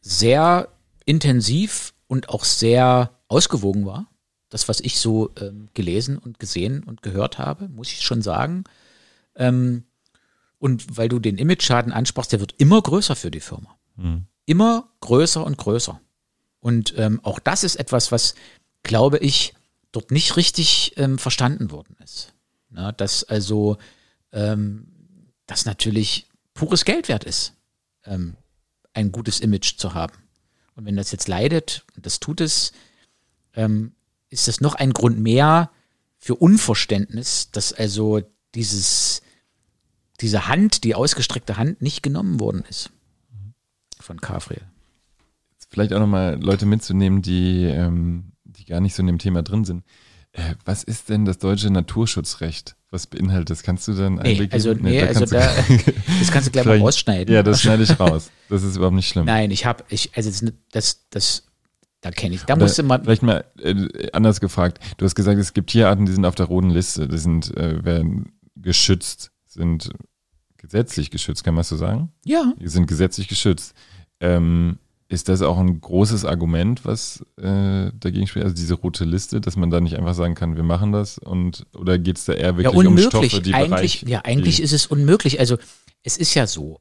sehr intensiv und auch sehr ausgewogen war. Das, was ich so ähm, gelesen und gesehen und gehört habe, muss ich schon sagen. Ähm, und weil du den Image-Schaden ansprachst, der wird immer größer für die Firma. Mhm. Immer größer und größer. Und ähm, auch das ist etwas, was glaube ich, dort nicht richtig ähm, verstanden worden ist. Na, dass also ähm, das natürlich pures Geld wert ist, ähm, ein gutes Image zu haben. Und wenn das jetzt leidet, und das tut es, ähm, ist das noch ein Grund mehr für Unverständnis, dass also dieses, diese Hand, die ausgestreckte Hand, nicht genommen worden ist von Kafriel. Vielleicht auch nochmal Leute mitzunehmen, die ähm, die gar nicht so in dem Thema drin sind. Was ist denn das deutsche Naturschutzrecht? Was beinhaltet das? Kannst du dann nee, Also, nee, nee da also da, das kannst du gleich mal rausschneiden. Ja, das schneide ich raus. Das ist überhaupt nicht schlimm. Nein, ich habe, ich, also das, das, das da kenne ich. Da musst du mal. Vielleicht mal äh, anders gefragt. Du hast gesagt, es gibt Tierarten, die sind auf der roten Liste. Die sind, äh, werden geschützt, sind gesetzlich geschützt, kann man so sagen? Ja. Die sind gesetzlich geschützt. Ähm, ist das auch ein großes Argument, was äh, dagegen spricht, also diese rote Liste, dass man da nicht einfach sagen kann, wir machen das und oder geht es da eher wirklich ja, um Stoffe, die eigentlich, Bereich, Ja, eigentlich ist es unmöglich. Also es ist ja so,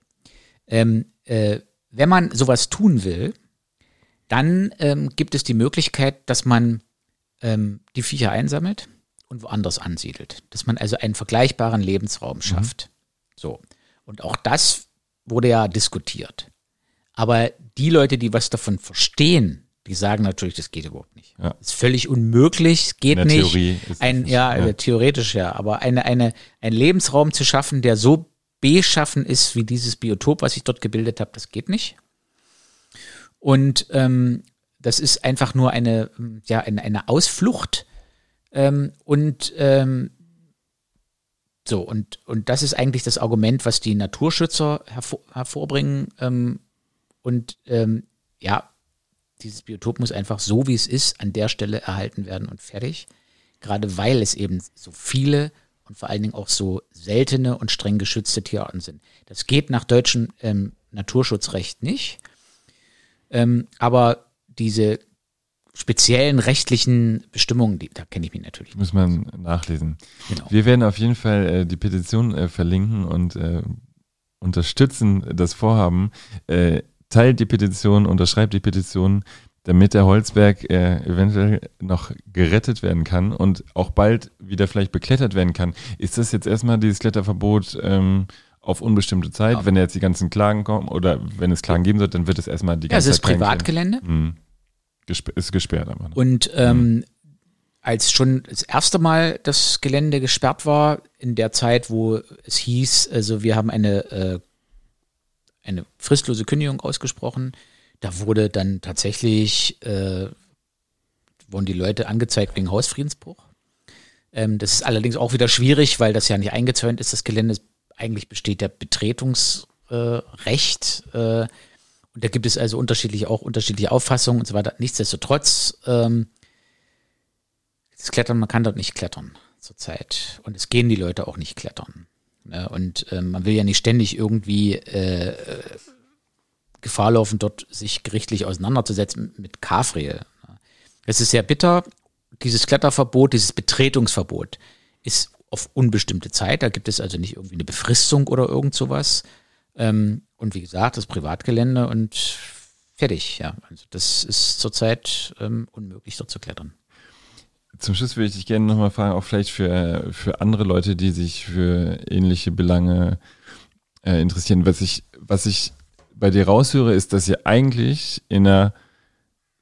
ähm, äh, wenn man sowas tun will, dann ähm, gibt es die Möglichkeit, dass man ähm, die Viecher einsammelt und woanders ansiedelt. Dass man also einen vergleichbaren Lebensraum mhm. schafft. Mhm. So. Und auch das wurde ja diskutiert. Aber die Leute, die was davon verstehen, die sagen natürlich, das geht überhaupt nicht. Ja. Ist völlig unmöglich, geht In der nicht. Theorie ist ein, ja, ja, theoretisch ja, aber eine, eine, ein Lebensraum zu schaffen, der so beschaffen ist wie dieses Biotop, was ich dort gebildet habe, das geht nicht. Und ähm, das ist einfach nur eine, ja, eine, eine Ausflucht. Ähm, und ähm, so, und, und das ist eigentlich das Argument, was die Naturschützer hervor, hervorbringen, ähm, und ähm, ja, dieses Biotop muss einfach so, wie es ist, an der Stelle erhalten werden und fertig. Gerade weil es eben so viele und vor allen Dingen auch so seltene und streng geschützte Tierarten sind. Das geht nach deutschem ähm, Naturschutzrecht nicht. Ähm, aber diese speziellen rechtlichen Bestimmungen, die, da kenne ich mich natürlich nicht. Muss man nachlesen. Genau. Wir werden auf jeden Fall äh, die Petition äh, verlinken und äh, unterstützen das Vorhaben. Teilt die Petition, unterschreibt die Petition, damit der Holzberg äh, eventuell noch gerettet werden kann und auch bald wieder vielleicht beklettert werden kann. Ist das jetzt erstmal dieses Kletterverbot ähm, auf unbestimmte Zeit? Ja. Wenn jetzt die ganzen Klagen kommen oder wenn es Klagen geben wird, dann wird es erstmal die ganze ja, es Zeit. Es ist Privatgelände. Hm. Gesper ist gesperrt aber. Und ähm, hm. als schon das erste Mal das Gelände gesperrt war, in der Zeit, wo es hieß, also wir haben eine, äh, eine fristlose Kündigung ausgesprochen, da wurde dann tatsächlich, äh, wurden die Leute angezeigt wegen Hausfriedensbruch. Ähm, das ist allerdings auch wieder schwierig, weil das ja nicht eingezäunt ist, das Gelände. Eigentlich besteht der Betretungsrecht. Äh, äh, und da gibt es also unterschiedliche, auch unterschiedliche Auffassungen und so weiter. Nichtsdestotrotz, ähm, das Klettern, man kann dort nicht klettern zurzeit. Und es gehen die Leute auch nicht klettern. Ne? Und äh, man will ja nicht ständig irgendwie äh, Gefahr laufen, dort sich gerichtlich auseinanderzusetzen mit Kafriel. Es ist sehr bitter. Dieses Kletterverbot, dieses Betretungsverbot ist auf unbestimmte Zeit. Da gibt es also nicht irgendwie eine Befristung oder irgend sowas. Ähm, und wie gesagt, das Privatgelände und fertig. Ja, also das ist zurzeit ähm, unmöglich, dort zu klettern. Zum Schluss würde ich dich gerne nochmal fragen, auch vielleicht für, für andere Leute, die sich für ähnliche Belange äh, interessieren. Was ich, was ich bei dir raushöre, ist, dass ihr eigentlich in einer,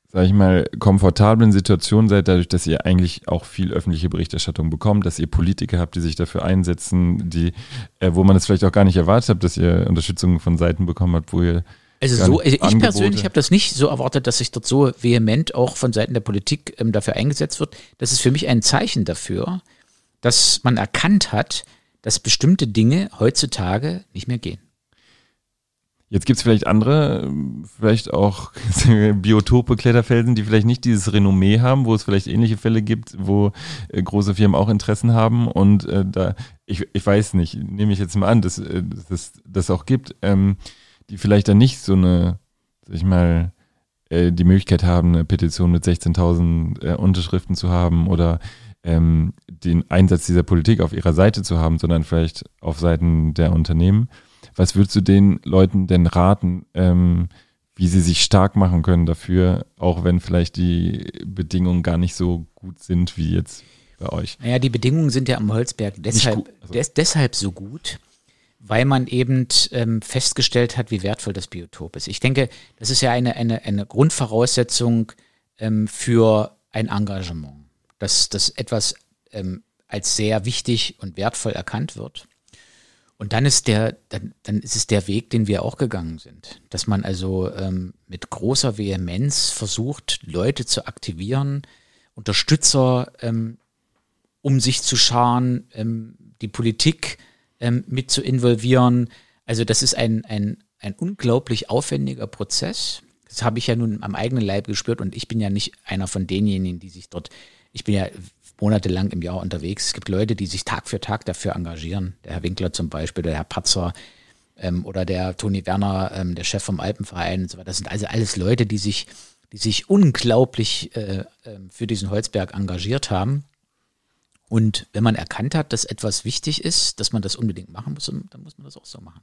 sag ich mal, komfortablen Situation seid, dadurch, dass ihr eigentlich auch viel öffentliche Berichterstattung bekommt, dass ihr Politiker habt, die sich dafür einsetzen, die, äh, wo man es vielleicht auch gar nicht erwartet habt, dass ihr Unterstützung von Seiten bekommen habt, wo ihr also so, also ich persönlich habe das nicht so erwartet, dass sich dort so vehement auch von Seiten der Politik ähm, dafür eingesetzt wird. Das ist für mich ein Zeichen dafür, dass man erkannt hat, dass bestimmte Dinge heutzutage nicht mehr gehen. Jetzt gibt es vielleicht andere, vielleicht auch Biotope, Kletterfelsen, die vielleicht nicht dieses Renommee haben, wo es vielleicht ähnliche Fälle gibt, wo äh, große Firmen auch Interessen haben und äh, da, ich, ich weiß nicht, nehme ich jetzt mal an, dass äh, es das auch gibt, ähm, die vielleicht dann nicht so eine, sag ich mal, äh, die Möglichkeit haben, eine Petition mit 16.000 äh, Unterschriften zu haben oder ähm, den Einsatz dieser Politik auf ihrer Seite zu haben, sondern vielleicht auf Seiten der Unternehmen. Was würdest du den Leuten denn raten, ähm, wie sie sich stark machen können dafür, auch wenn vielleicht die Bedingungen gar nicht so gut sind wie jetzt bei euch? Naja, die Bedingungen sind ja am Holzberg deshalb, also. des, deshalb so gut, weil man eben ähm, festgestellt hat, wie wertvoll das Biotop ist. Ich denke, das ist ja eine, eine, eine Grundvoraussetzung ähm, für ein Engagement, dass, dass etwas ähm, als sehr wichtig und wertvoll erkannt wird. Und dann ist der, dann, dann ist es der Weg, den wir auch gegangen sind. Dass man also ähm, mit großer Vehemenz versucht, Leute zu aktivieren, Unterstützer ähm, um sich zu scharen, ähm, die Politik ähm, mit zu involvieren. Also das ist ein, ein, ein unglaublich aufwendiger Prozess. Das habe ich ja nun am eigenen Leib gespürt und ich bin ja nicht einer von denjenigen, die sich dort, ich bin ja monatelang im Jahr unterwegs. Es gibt Leute, die sich Tag für Tag dafür engagieren. Der Herr Winkler zum Beispiel, der Herr Patzer ähm, oder der Toni Werner, ähm, der Chef vom Alpenverein und so weiter. Das sind also alles Leute, die sich, die sich unglaublich äh, äh, für diesen Holzberg engagiert haben. Und wenn man erkannt hat, dass etwas wichtig ist, dass man das unbedingt machen muss, dann muss man das auch so machen.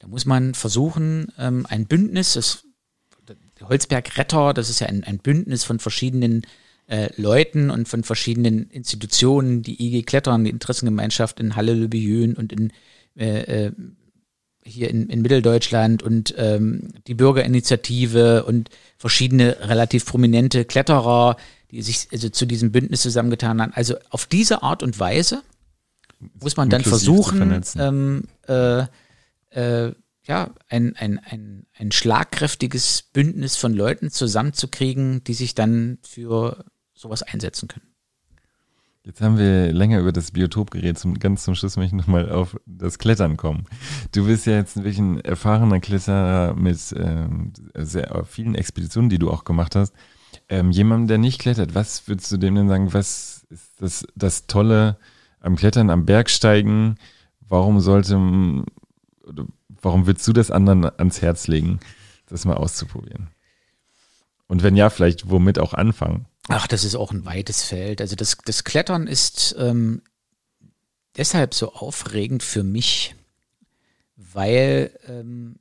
Da muss man versuchen, ähm, ein Bündnis, das Holzberg Retter, das ist ja ein, ein Bündnis von verschiedenen äh, Leuten und von verschiedenen Institutionen, die IG Klettern, die Interessengemeinschaft in Halle Lübejön und in äh, äh, hier in, in Mitteldeutschland und ähm, die Bürgerinitiative und verschiedene relativ prominente Kletterer, die sich also zu diesem Bündnis zusammengetan haben. Also auf diese Art und Weise muss man dann versuchen, ähm, äh, äh, ja, ein, ein, ein, ein schlagkräftiges Bündnis von Leuten zusammenzukriegen, die sich dann für sowas einsetzen können. Jetzt haben wir länger über das Biotop geredet. Zum, ganz zum Schluss möchte ich nochmal auf das Klettern kommen. Du bist ja jetzt wirklich ein erfahrener Kletterer mit ähm, sehr vielen Expeditionen, die du auch gemacht hast. Ähm, jemandem, der nicht klettert, was würdest du dem denn sagen, was ist das, das Tolle am Klettern, am Bergsteigen? Warum sollte, warum würdest du das anderen ans Herz legen, das mal auszuprobieren? Und wenn ja, vielleicht womit auch anfangen? Ach, das ist auch ein weites Feld. Also das, das Klettern ist ähm, deshalb so aufregend für mich, weil ähm,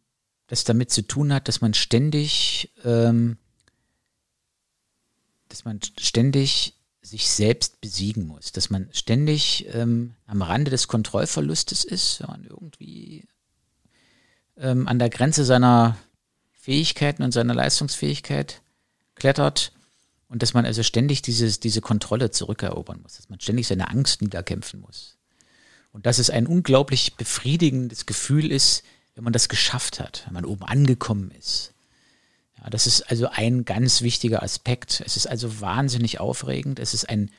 das damit zu tun hat, dass man ständig, ähm, dass man ständig sich selbst besiegen muss, dass man ständig ähm, am Rande des Kontrollverlustes ist, wenn man irgendwie ähm, an der Grenze seiner Fähigkeiten und seiner Leistungsfähigkeit klettert und dass man also ständig dieses, diese Kontrolle zurückerobern muss, dass man ständig seine Angst niederkämpfen muss. Und dass es ein unglaublich befriedigendes Gefühl ist, wenn man das geschafft hat, wenn man oben angekommen ist. Das ist also ein ganz wichtiger Aspekt. Es ist also wahnsinnig aufregend. Es ist ein,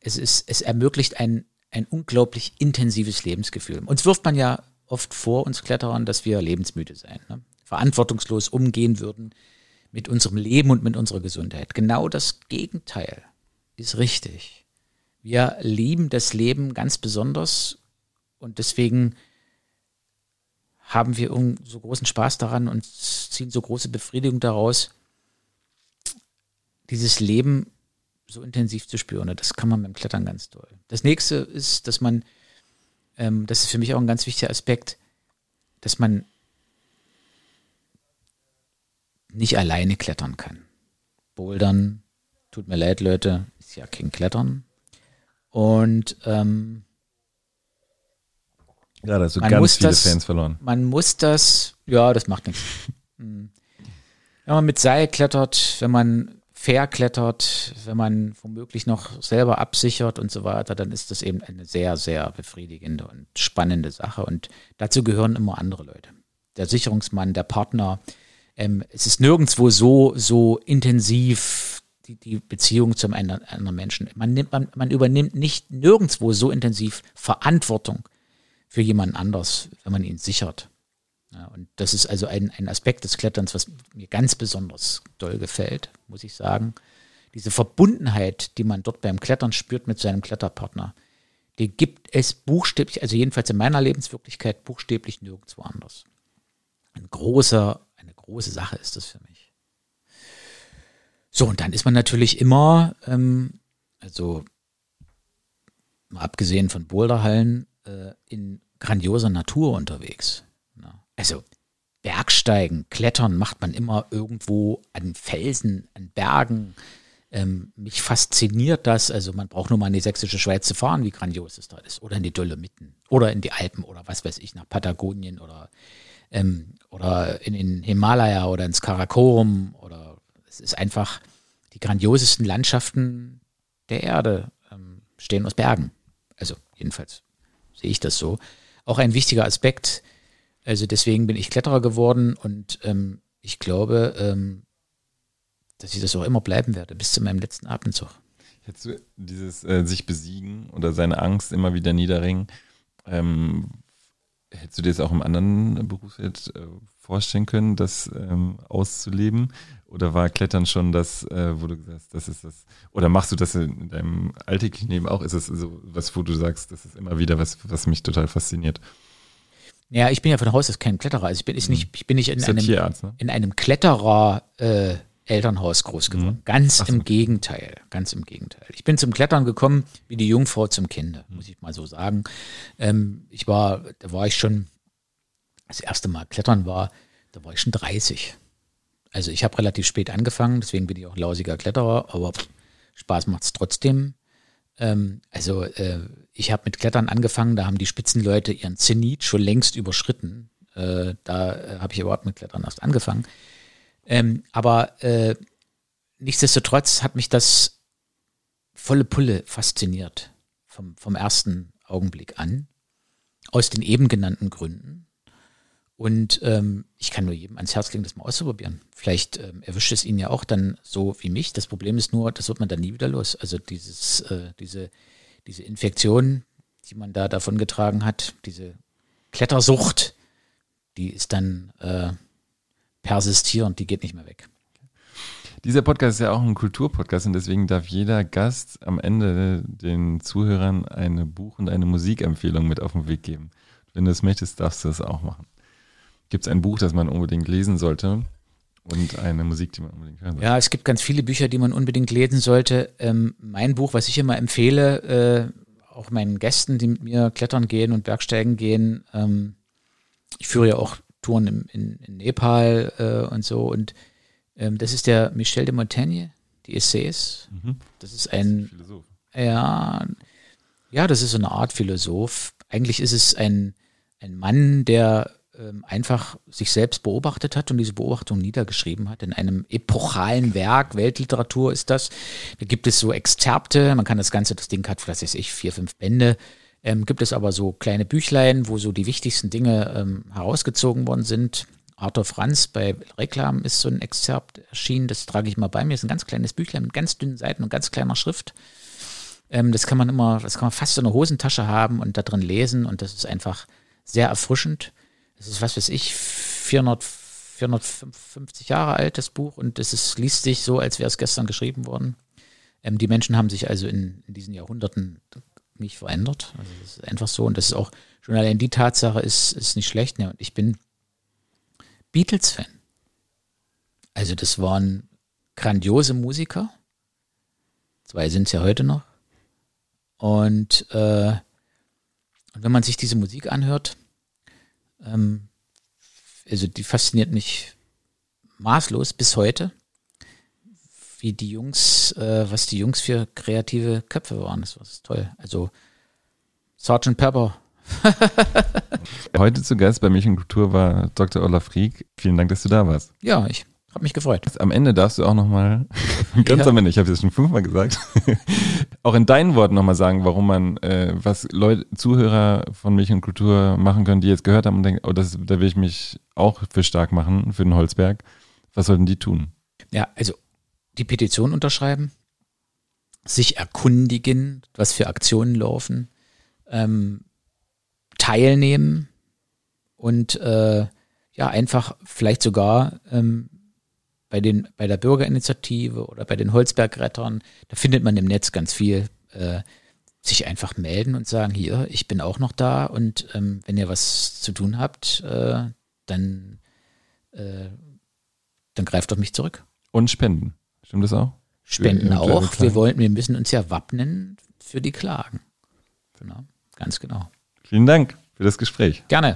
es ist, es ermöglicht ein, ein unglaublich intensives Lebensgefühl. Uns wirft man ja oft vor, uns Kletterern, dass wir lebensmüde seien, ne? verantwortungslos umgehen würden mit unserem Leben und mit unserer Gesundheit. Genau das Gegenteil ist richtig. Wir lieben das Leben ganz besonders und deswegen haben wir so großen Spaß daran und ziehen so große Befriedigung daraus, dieses Leben so intensiv zu spüren. das kann man beim Klettern ganz toll. Das nächste ist, dass man, ähm, das ist für mich auch ein ganz wichtiger Aspekt, dass man nicht alleine klettern kann. Bouldern, tut mir leid, Leute, ist ja kein Klettern. Und ähm, ja, da hast du ganz viele das, Fans verloren. Man muss das, ja, das macht nichts. Hm. Wenn man mit Seil klettert, wenn man fair klettert, wenn man womöglich noch selber absichert und so weiter, dann ist das eben eine sehr, sehr befriedigende und spannende Sache. Und dazu gehören immer andere Leute. Der Sicherungsmann, der Partner. Ähm, es ist nirgendwo so, so intensiv die, die Beziehung zum anderen Menschen. Man, nimmt, man, man übernimmt nicht nirgendwo so intensiv Verantwortung für jemanden anders, wenn man ihn sichert. Ja, und das ist also ein, ein Aspekt des Kletterns, was mir ganz besonders doll gefällt, muss ich sagen. Diese Verbundenheit, die man dort beim Klettern spürt mit seinem Kletterpartner, die gibt es buchstäblich, also jedenfalls in meiner Lebenswirklichkeit, buchstäblich nirgendwo anders. Ein großer, eine große Sache ist das für mich. So, und dann ist man natürlich immer, ähm, also mal abgesehen von Boulderhallen, äh, in grandioser Natur unterwegs. Also Bergsteigen, Klettern macht man immer irgendwo an Felsen, an Bergen. Ähm, mich fasziniert das. Also man braucht nur mal in die sächsische Schweiz zu fahren, wie grandios es da ist. Oder in die Dolomiten. Oder in die Alpen oder was weiß ich, nach Patagonien oder, ähm, oder in den Himalaya oder ins Karakorum. Oder es ist einfach die grandiosesten Landschaften der Erde ähm, stehen aus Bergen. Also jedenfalls sehe ich das so. Auch ein wichtiger Aspekt. Also deswegen bin ich Kletterer geworden und ähm, ich glaube, ähm, dass ich das auch immer bleiben werde, bis zu meinem letzten. Hättest du dieses äh, sich besiegen oder seine Angst immer wieder niederringen, ähm, hättest du dir das auch im anderen Berufsfeld äh, vorstellen können, das ähm, auszuleben? Oder war Klettern schon das, äh, wo du gesagt hast, das ist das, oder machst du das in deinem alltäglichen Leben auch? Ist es so was, wo du sagst, das ist immer wieder was, was mich total fasziniert? Ja, ich bin ja von Haus aus kein Kletterer. Also ich bin, ich nicht, ich bin nicht in, einem, Tierarzt, ne? in einem Kletterer äh, Elternhaus groß geworden. Mhm. Ganz so. im Gegenteil. Ganz im Gegenteil. Ich bin zum Klettern gekommen wie die Jungfrau zum Kinde, muss ich mal so sagen. Ähm, ich war, da war ich schon, das erste Mal Klettern war, da war ich schon 30. Also ich habe relativ spät angefangen, deswegen bin ich auch lausiger Kletterer, aber pff, Spaß macht es trotzdem. Ähm, also äh, ich habe mit Klettern angefangen, da haben die Spitzenleute ihren Zenit schon längst überschritten. Äh, da äh, habe ich überhaupt mit Klettern erst angefangen. Ähm, aber äh, nichtsdestotrotz hat mich das volle Pulle fasziniert vom, vom ersten Augenblick an. Aus den eben genannten Gründen. Und ähm, ich kann nur jedem ans Herz legen, das mal auszuprobieren. Vielleicht ähm, erwischt es ihn ja auch dann so wie mich. Das Problem ist nur, das wird man dann nie wieder los. Also dieses, äh, diese, diese Infektion, die man da davon getragen hat, diese Klettersucht, die ist dann äh, persistierend, die geht nicht mehr weg. Dieser Podcast ist ja auch ein Kulturpodcast und deswegen darf jeder Gast am Ende den Zuhörern eine Buch- und eine Musikempfehlung mit auf den Weg geben. Wenn du es möchtest, darfst du das auch machen gibt es ein Buch, das man unbedingt lesen sollte und eine Musik, die man unbedingt hören sollte. Ja, es gibt ganz viele Bücher, die man unbedingt lesen sollte. Ähm, mein Buch, was ich immer empfehle, äh, auch meinen Gästen, die mit mir klettern gehen und Bergsteigen gehen, ähm, ich führe ja auch Touren im, in, in Nepal äh, und so und ähm, das ist der Michel de Montaigne, die Essays. Mhm. Das ist ein Philosoph. Ja, ja, das ist so eine Art Philosoph. Eigentlich ist es ein, ein Mann, der ähm, einfach sich selbst beobachtet hat und diese Beobachtung niedergeschrieben hat in einem epochalen Werk. Weltliteratur ist das. Da gibt es so Exzerpte. Man kann das Ganze, das Ding hat, was weiß ich, vier, fünf Bände. Ähm, gibt es aber so kleine Büchlein, wo so die wichtigsten Dinge ähm, herausgezogen worden sind. Arthur Franz bei Reklam ist so ein Exzerpt erschienen, das trage ich mal bei mir. Das ist ein ganz kleines Büchlein mit ganz dünnen Seiten und ganz kleiner Schrift. Ähm, das kann man immer, das kann man fast in der Hosentasche haben und da drin lesen und das ist einfach sehr erfrischend. Das ist, was weiß ich, 400, 450 Jahre alt, das Buch und es ist, liest sich so, als wäre es gestern geschrieben worden. Ähm, die Menschen haben sich also in, in diesen Jahrhunderten nicht verändert. Also das ist einfach so und das ist auch schon allein die Tatsache ist, ist nicht schlecht. Ja, und ich bin Beatles-Fan. Also das waren grandiose Musiker. Zwei sind es ja heute noch. Und, äh, und wenn man sich diese Musik anhört, ähm, also die fasziniert mich maßlos bis heute, wie die Jungs, äh, was die Jungs für kreative Köpfe waren. Das war toll. Also Sergeant Pepper Heute zu Gast bei Milch und Kultur war Dr. Olaf Rieck. Vielen Dank, dass du da warst. Ja, ich habe mich gefreut. Am Ende darfst du auch nochmal, ganz ja. am Ende, ich habe es schon fünfmal gesagt, auch in deinen Worten nochmal sagen, warum man, äh, was Leute, Zuhörer von Milch und Kultur machen können, die jetzt gehört haben und denken, oh, das, da will ich mich auch für stark machen, für den Holzberg. Was sollten die tun? Ja, also die Petition unterschreiben, sich erkundigen, was für Aktionen laufen, ähm, teilnehmen und äh, ja, einfach vielleicht sogar ähm, bei, den, bei der Bürgerinitiative oder bei den Holzbergrettern, da findet man im Netz ganz viel, äh, sich einfach melden und sagen, hier, ich bin auch noch da und ähm, wenn ihr was zu tun habt, äh, dann, äh, dann greift auf mich zurück. Und spenden, stimmt das auch? Spenden auch. Wir wollen, wir müssen uns ja wappnen für die Klagen. Genau, ganz genau. Vielen Dank für das Gespräch. Gerne.